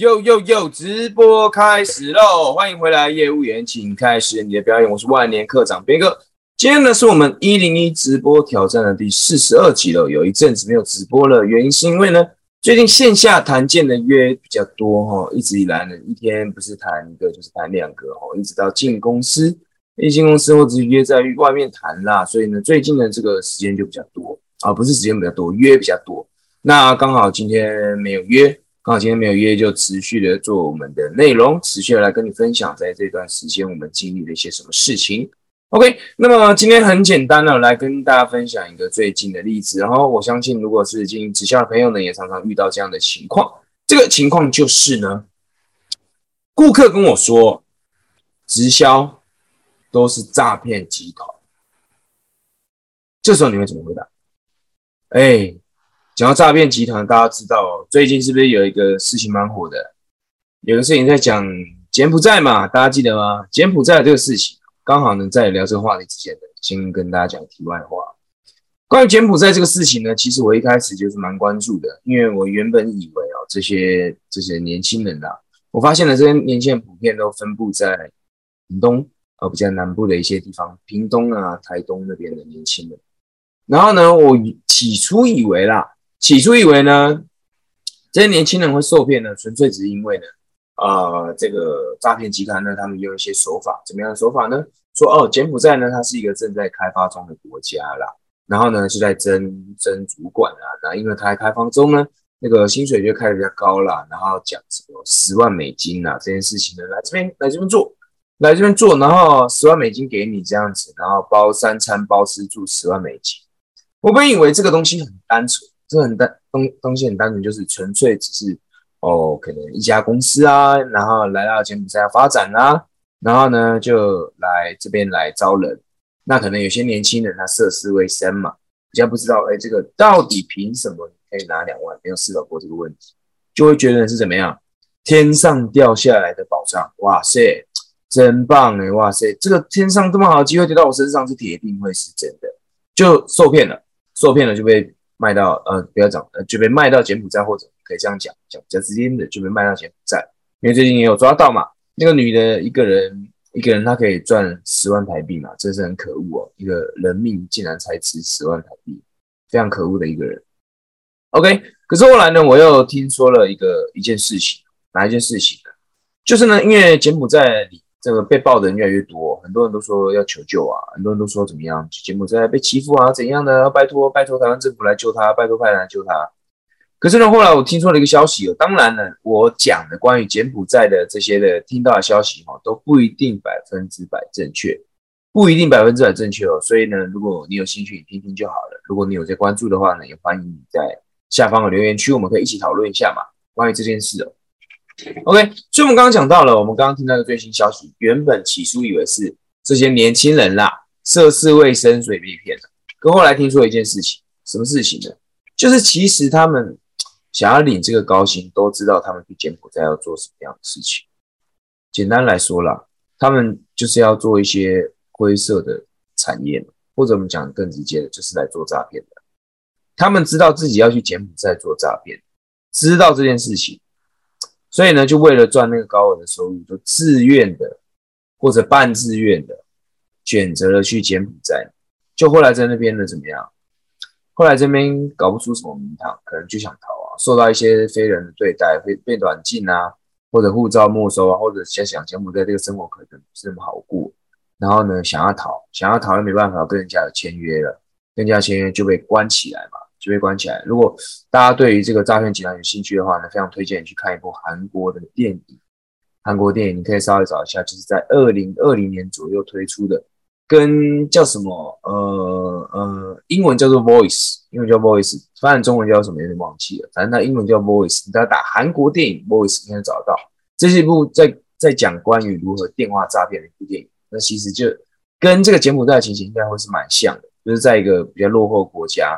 又又又直播开始喽！欢迎回来，业务员，请开始你的表演。我是万年课长边哥。今天呢，是我们一零一直播挑战的第四十二集了。有一阵子没有直播了，原因是因为呢，最近线下谈见的约比较多哈。一直以来呢，一天不是谈一个就是谈两个哈，一直到进公司，一进公司或者是约在外面谈啦。所以呢，最近的这个时间就比较多啊，不是时间比较多，约比较多。那刚好今天没有约，刚好今天没有约，就持续的做我们的内容，持续的来跟你分享在这段时间我们经历了一些什么事情。OK，那么今天很简单的来跟大家分享一个最近的例子，然后我相信如果是经营直销的朋友呢，也常常遇到这样的情况。这个情况就是呢，顾客跟我说，直销都是诈骗集团，这时候你会怎么回答？哎，讲到诈骗集团，大家知道最近是不是有一个事情蛮火的？有个事情在讲柬埔寨嘛，大家记得吗？柬埔寨这个事情。刚好呢，在聊这个话题之前呢，先跟大家讲题外话。关于柬埔寨这个事情呢，其实我一开始就是蛮关注的，因为我原本以为啊，这些这些年轻人啊，我发现了这些年轻人普遍都分布在屏东，呃，比较南部的一些地方，屏东啊、台东那边的年轻人。然后呢，我起初以为啦，起初以为呢，这些年轻人会受骗呢，纯粹只是因为呢。啊，这个诈骗集团呢，他们用一些手法，怎么样的手法呢？说哦，柬埔寨呢，它是一个正在开发中的国家啦，然后呢，就在争争主管啊，那因为它在开放中呢，那个薪水就开始比较高啦，然后讲什么十万美金啊这件事情呢，来这边来这边做，来这边做，然后十万美金给你这样子，然后包三餐包吃住十万美金。我本以为这个东西很单纯，这很单东东西很单纯，就是纯粹只是。哦，可能一家公司啊，然后来到柬埔寨发展啊，然后呢就来这边来招人。那可能有些年轻人他涉世未深嘛，比较不知道，哎，这个到底凭什么可以拿两万？没有思考过这个问题，就会觉得是怎么样？天上掉下来的宝藏，哇塞，真棒哎，哇塞，这个天上这么好的机会跌到我身上是铁定会是真的，就受骗了，受骗了就被卖到呃，不要讲，呃，就被卖到柬埔寨或者。可以这样讲，讲比较直接的，就被卖到柬埔寨，因为最近也有抓到嘛。那个女的一个人，一个人她可以赚十万台币嘛，真是很可恶哦。一个人命竟然才值十万台币，非常可恶的一个人。OK，可是后来呢，我又听说了一个一件事情，哪一件事情呢？就是呢，因为柬埔寨里这个被爆的人越来越多，很多人都说要求救啊，很多人都说怎么样，柬埔寨被欺负啊，怎样的？拜托拜托台湾政府来救他，拜托派人来救他。可是呢，后来我听说了一个消息哦。当然呢，我讲的关于柬埔寨的这些的听到的消息哈，都不一定百分之百正确，不一定百分之百正确哦。所以呢，如果你有兴趣，你听听就好了。如果你有在关注的话呢，也欢迎你在下方的留言区，我们可以一起讨论一下嘛，关于这件事哦。OK，所以我们刚刚讲到了，我们刚刚听到的最新消息，原本起初以为是这些年轻人啦，涉世未深，所以被骗了。可后来听说一件事情，什么事情呢？就是其实他们。想要领这个高薪，都知道他们去柬埔寨要做什么样的事情。简单来说啦，他们就是要做一些灰色的产业，或者我们讲更直接的，就是来做诈骗的。他们知道自己要去柬埔寨做诈骗，知道这件事情，所以呢，就为了赚那个高额的收入，就自愿的或者半自愿的选择了去柬埔寨。就后来在那边呢，怎么样？后来这边搞不出什么名堂，可能就想逃啊，受到一些非人的对待，会被软禁啊，或者护照没收啊，或者想想柬埔寨这个生活可能不是那么好过，然后呢想要逃，想要逃又没办法跟人家有签约了，跟人家签约就被关起来嘛，就被关起来。如果大家对于这个诈骗集团有兴趣的话呢，非常推荐你去看一部韩国的电影，韩国电影你可以稍微找一下，就是在二零二零年左右推出的。跟叫什么？呃呃，英文叫做 Voice，英文叫 Voice，翻译中文叫什么？有点忘记了。反正它英文叫 Voice，你只要打韩国电影 Voice，应该找得到。这是一部在在讲关于如何电话诈骗的一部电影。那其实就跟这个柬埔寨的情形应该会是蛮像的，就是在一个比较落后国家，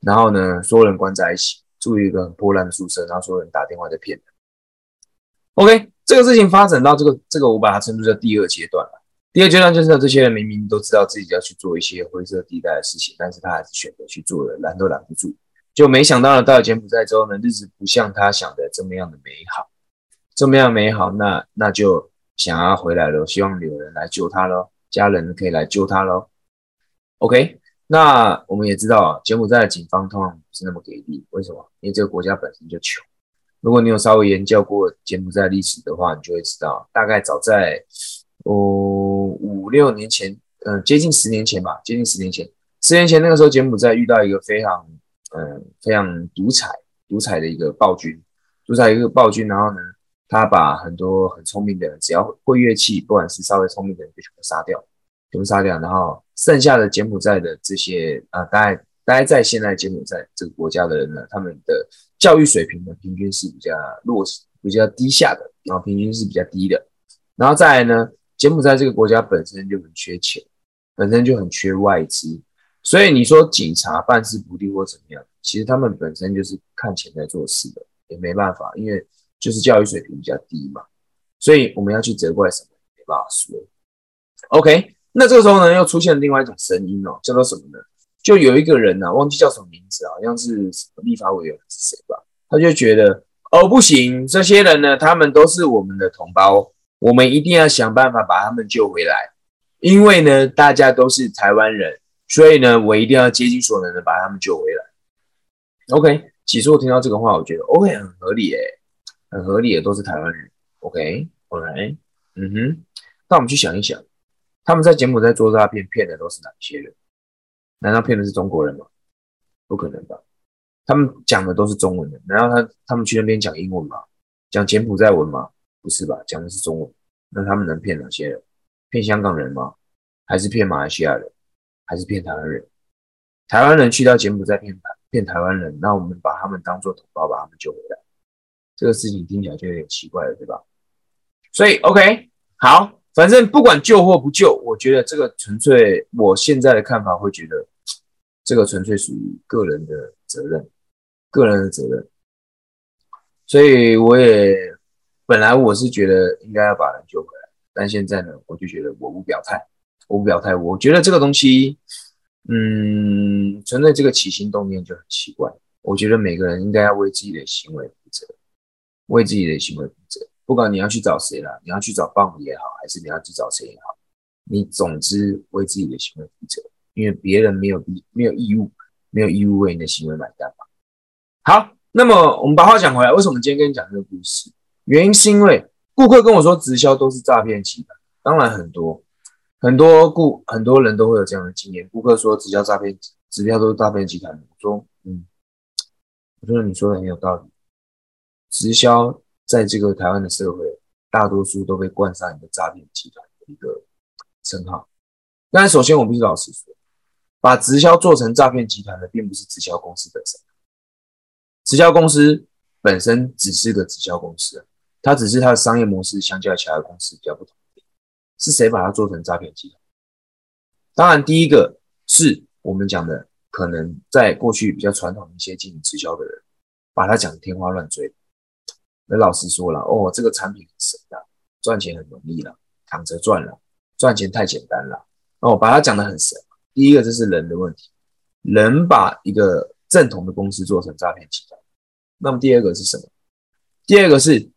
然后呢，所有人关在一起，住一个很破烂的宿舍，然后所有人打电话在骗人。OK，这个事情发展到这个这个，我把它称作叫第二阶段了。第二阶段就是呢，这些人明明都知道自己要去做一些灰色地带的事情，但是他还是选择去做了，拦都拦不住。就没想到呢，到了柬埔寨之后呢，日子不像他想的这么样的美好。这么样美好，那那就想要回来了，希望有人来救他喽，家人可以来救他喽。OK，那我们也知道啊，柬埔寨的警方通常不是那么给力，为什么？因为这个国家本身就穷。如果你有稍微研究过柬埔寨历史的话，你就会知道，大概早在哦五六年前，嗯，接近十年前吧，接近十年前，十年前那个时候，柬埔寨遇到一个非常，嗯，非常独裁、独裁的一个暴君，独裁一个暴君，然后呢，他把很多很聪明的人，只要会乐器，不管是稍微聪明的人，就全部杀掉，全部杀掉，然后剩下的柬埔寨的这些啊，大概待在现在柬埔寨这个国家的人呢，他们的。教育水平呢，平均是比较弱、比较低下的，然后平均是比较低的。然后再来呢，柬埔寨这个国家本身就很缺钱，本身就很缺外资，所以你说警察办事不力或怎么样，其实他们本身就是看钱在做事的，也没办法，因为就是教育水平比较低嘛。所以我们要去责怪什么，没办法说。OK，那这个时候呢，又出现了另外一种声音哦，叫做什么呢？就有一个人呐，忘记叫什么名字，好像是什么立法委员是谁吧？他就觉得哦不行，这些人呢，他们都是我们的同胞，我们一定要想办法把他们救回来。因为呢，大家都是台湾人，所以呢，我一定要竭尽所能的把他们救回来。OK，其实我听到这个话，我觉得 OK 很合理诶，很合理的，都是台湾人。OK，OK，嗯哼，那我们去想一想，他们在柬埔寨做诈骗，骗的都是哪些人？难道骗的是中国人吗？不可能吧！他们讲的都是中文的，难道他他们去那边讲英文吗？讲柬埔寨文吗？不是吧？讲的是中文。那他们能骗哪些人？骗香港人吗？还是骗马来西亚人？还是骗台湾人？台湾人去到柬埔寨骗台骗台湾人，那我们把他们当做同胞，把他们救回来。这个事情听起来就有点奇怪了，对吧？所以 OK，好。反正不管救或不救，我觉得这个纯粹，我现在的看法会觉得，这个纯粹属于个人的责任，个人的责任。所以我也本来我是觉得应该要把人救回来，但现在呢，我就觉得我不表态，我不表态。我觉得这个东西，嗯，纯粹这个起心动念就很奇怪。我觉得每个人应该要为自己的行为负责，为自己的行为负责。不管你要去找谁了，你要去找棒也好，还是你要去找谁也好，你总之为自己的行为负责，因为别人没有义没有义务，没有义务为你的行为买单嘛。好，那么我们把话讲回来，为什么今天跟你讲这个故事？原因是因为顾客跟我说直销都是诈骗集团，当然很多很多顾很多人都会有这样的经验。顾客说直销诈骗，直销都是诈骗集团。我说，嗯，我觉得你说的很有道理，直销。在这个台湾的社会，大多数都被冠上一个诈骗集团的一个称号。但是首先，我必须老实说，把直销做成诈骗集团的，并不是直销公司本身。直销公司本身只是个直销公司，它只是它的商业模式相较其他的公司比较不同。是谁把它做成诈骗集团？当然，第一个是我们讲的，可能在过去比较传统一些经营直销的人，把它讲的天花乱坠。那老实说了，哦，这个产品很神的，赚钱很容易了，躺着赚了，赚钱太简单了。那我把它讲得很神。第一个，这是人的问题，人把一个正统的公司做成诈骗集团。那么第二个是什么？第二个是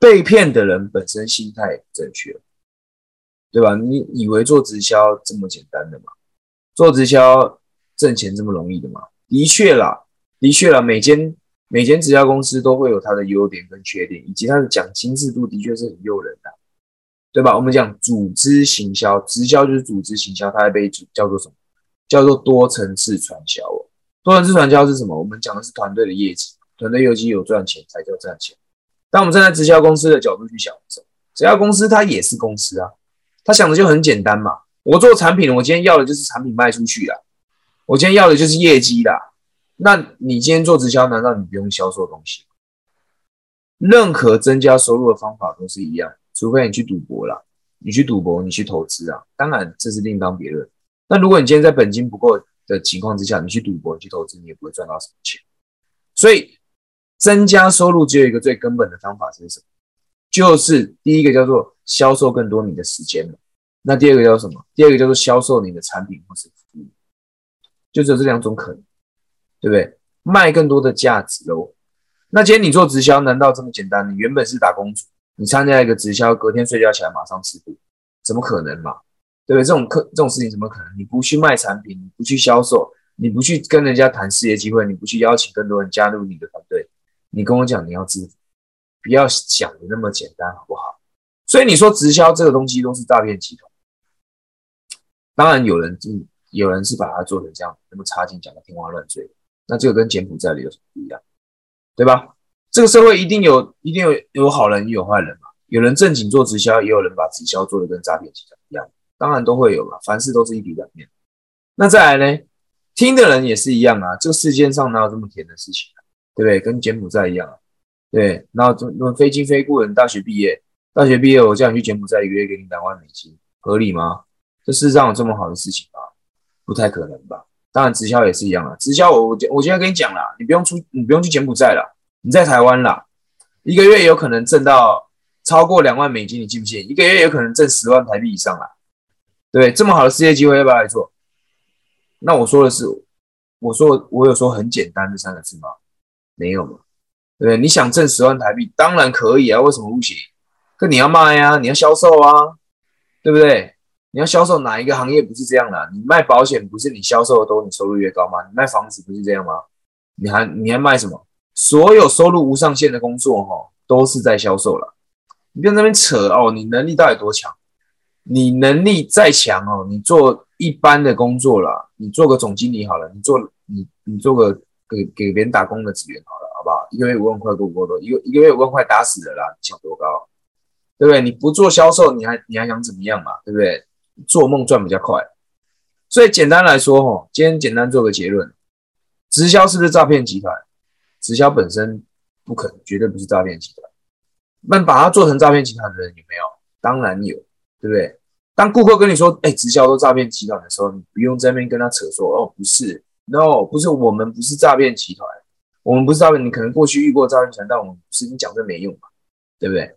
被骗的人本身心态正确，对吧？你以为做直销这么简单的吗？做直销挣钱这么容易的吗？的确啦，的确啦，每间。每间直销公司都会有它的优点跟缺点，以及它的奖金制度的确是很诱人的，对吧？我们讲组织行销，直销就是组织行销，它还被叫做什么？叫做多层次传销哦。多层次传销是什么？我们讲的是团队的业绩，团队业绩有赚钱才叫赚钱。当我们站在直销公司的角度去想的时候，直销公司它也是公司啊，它想的就很简单嘛。我做产品，我今天要的就是产品卖出去啦，我今天要的就是业绩啦。那你今天做直销，难道你不用销售东西？任何增加收入的方法都是一样，除非你去赌博了，你去赌博，你去投资啊，当然这是另当别论。那如果你今天在本金不够的情况之下，你去赌博、你去投资，你也不会赚到什么钱。所以增加收入只有一个最根本的方法是什么？就是第一个叫做销售更多你的时间那第二个叫什么？第二个叫做销售你的产品或是服务，就只有这两种可能。对不对？卖更多的价值喽。那今天你做直销，难道这么简单？你原本是打工族，你参加一个直销，隔天睡觉起来马上致富，怎么可能嘛？对不对？这种客这种事情怎么可能？你不去卖产品，你不去销售，你不去跟人家谈事业机会，你不去邀请更多人加入你的团队，你跟我讲你要致富，不要想的那么简单，好不好？所以你说直销这个东西都是诈骗集团，当然有人就有人是把它做成这样，那么差劲，讲的天花乱坠，那这个跟柬埔寨的有什么不一样？对吧？这个社会一定有，一定有有好人，也有坏人嘛。有人正经做直销，也有人把直销做的跟诈骗集团一样，当然都会有嘛。凡事都是一体两面。那再来呢？听的人也是一样啊。这个世界上哪有这么甜的事情啊？对不对？跟柬埔寨一样啊。对，然后这那非亲非故人，大学毕业，大学毕业我叫你去柬埔寨，一个月给你两万美金，合理吗？这世上有这么好的事情吗？不太可能吧。当然直销也是一样啊。直销我我我今天跟你讲了，你不用出，你不用去柬埔寨了。你在台湾啦，一个月有可能挣到超过两万美金，你信不信？一个月有可能挣十万台币以上啦，对不对？这么好的事业机会，要不要来做？那我说的是，我说我有说很简单这三个字吗？没有嘛，对不对？你想挣十万台币，当然可以啊，为什么不行？可你要卖啊，你要销售啊，对不对？你要销售哪一个行业不是这样的？你卖保险不是你销售的多，你收入越高吗？你卖房子不是这样吗？你还你还卖什么？所有收入无上限的工作，哈，都是在销售了。你别那边扯哦，你能力到底多强？你能力再强哦，你做一般的工作了，你做个总经理好了，你做你你做个给给别人打工的职员好了，好不好？一个月五万块够不够多？一个一个月五万块打死了啦，你想多高？对不对？你不做销售，你还你还想怎么样嘛？对不对？做梦赚比较快。所以简单来说，哈，今天简单做个结论：直销是不是诈骗集团？直销本身不可能，绝对不是诈骗集团。那把它做成诈骗集团的人有没有？当然有，对不对？当顾客跟你说“哎，直销都诈骗集团”的时候，你不用在那边跟他扯说“哦，不是，no，不是，我们不是诈骗集团，我们不是诈骗。”你可能过去遇过诈骗集团，但我们不是。你讲这没用嘛，对不对？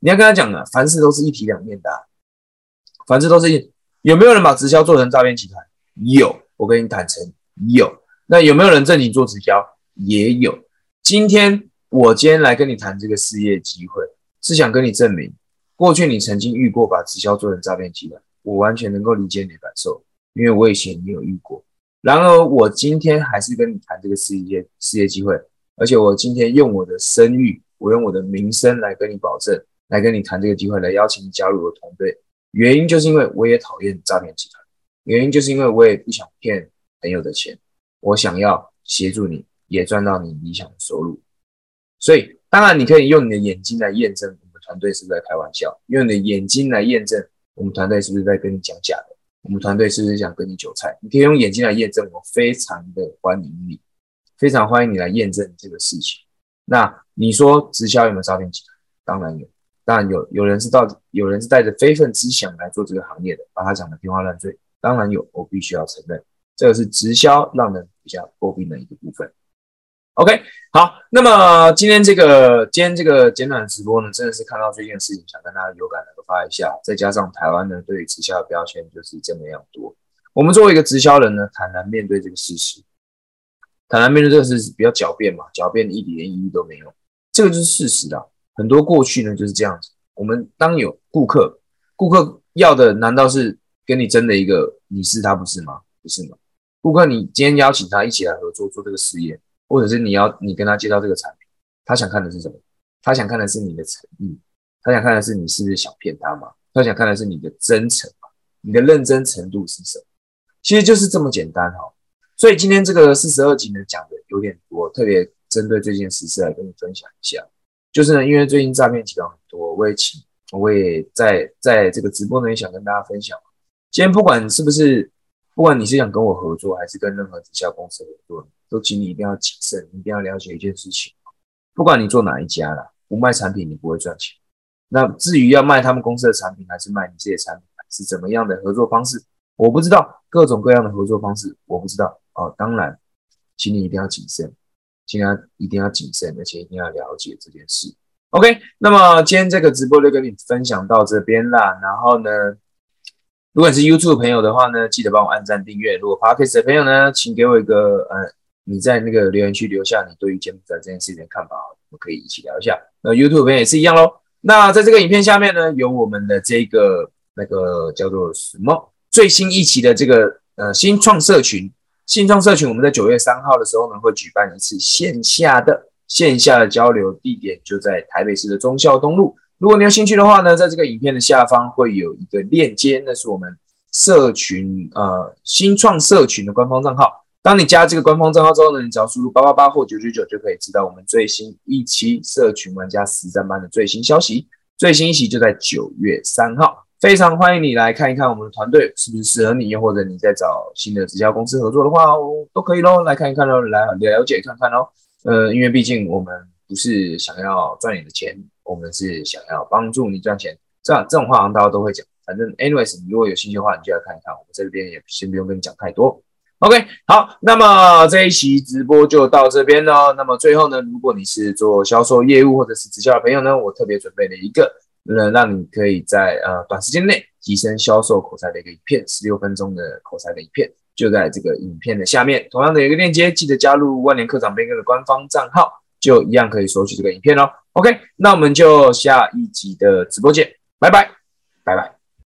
你要跟他讲啊，凡事都是一体两面的，反正都是。有没有人把直销做成诈骗集团？有，我跟你坦诚，有。那有没有人正经做直销？也有，今天我今天来跟你谈这个事业机会，是想跟你证明，过去你曾经遇过把直销做成诈骗集团，我完全能够理解你的感受，因为我以前也有遇过。然而我今天还是跟你谈这个事业事业机会，而且我今天用我的声誉，我用我的名声来跟你保证，来跟你谈这个机会，来邀请你加入我的团队。原因就是因为我也讨厌诈骗集团，原因就是因为我也不想骗朋友的钱，我想要协助你。也赚到你理想的收入，所以当然你可以用你的眼睛来验证我们团队是不是在开玩笑，用你的眼睛来验证我们团队是不是在跟你讲假的，我们团队是不是想跟你韭菜？你可以用眼睛来验证，我非常的欢迎你，非常欢迎你来验证这个事情。那你说直销有没有诈骗集团？当然有，当然有，有人是到有人是带着非分之想来做这个行业的，把他讲的天花乱坠，当然有，我必须要承认，这个是直销让人比较诟病的一个部分。OK，好，那么今天这个今天这个简短直播呢，真的是看到最近的事情，想跟大家有感的发一下。再加上台湾呢对于直销的标签就是这么样多，我们作为一个直销人呢，坦然面对这个事实，坦然面对这个事实，比较狡辩嘛，狡辩一点意义都没有，这个就是事实啊。很多过去呢就是这样子，我们当有顾客，顾客要的难道是跟你争的一个你是他不是吗？不是吗？顾客你今天邀请他一起来合作做这个事业。或者是你要你跟他介绍这个产品，他想看的是什么？他想看的是你的诚意，他想看的是你是不是想骗他吗？他想看的是你的真诚嘛？你的认真程度是什么？其实就是这么简单哈。所以今天这个四十二集呢讲的有点多，特别针对这件事是来跟你分享一下。就是呢，因为最近诈骗集团很多，我也请我也在在这个直播呢也想跟大家分享。今天不管是不是，不管你是想跟我合作，还是跟任何直销公司合作。都请你一定要谨慎，一定要了解一件事情，不管你做哪一家啦，不卖产品你不会赚钱。那至于要卖他们公司的产品，还是卖你自己的产品，是怎么样的合作方式，我不知道。各种各样的合作方式，我不知道哦。当然，请你一定要谨慎，请他一定要谨慎，而且一定要了解这件事。OK，那么今天这个直播就跟你分享到这边啦。然后呢，如果你是 YouTube 朋友的话呢，记得帮我按赞订阅。如果 Podcast 的朋友呢，请给我一个呃。你在那个留言区留下你对于柬埔寨这件事情的看法，我们可以一起聊一下。那 YouTube 边也是一样喽。那在这个影片下面呢，有我们的这个那个叫做什么最新一期的这个呃新创社群，新创社群我们在九月三号的时候呢会举办一次线下的线下的交流，地点就在台北市的忠孝东路。如果你有兴趣的话呢，在这个影片的下方会有一个链接，那是我们社群呃新创社群的官方账号。当你加这个官方账号之后呢，你只要输入八八八或九九九就可以知道我们最新一期社群玩家实战班的最新消息。最新一期就在九月三号，非常欢迎你来看一看我们的团队是不是适合你，又或者你在找新的直销公司合作的话哦，都可以喽，来看一看喽，来了解看看喽。呃，因为毕竟我们不是想要赚你的钱，我们是想要帮助你赚钱。这样这种话大家都会讲，反正 anyways，你如果有兴趣的话，你就来看一看。我们这边也先不用跟你讲太多。OK，好，那么这一期直播就到这边了。那么最后呢，如果你是做销售业务或者是直销的朋友呢，我特别准备了一个，呃，让你可以在呃短时间内提升销售口才的一个影片，十六分钟的口才的影片，就在这个影片的下面，同样的一个链接，记得加入万年课长编哥的官方账号，就一样可以索取这个影片哦。OK，那我们就下一集的直播见，拜拜，拜拜。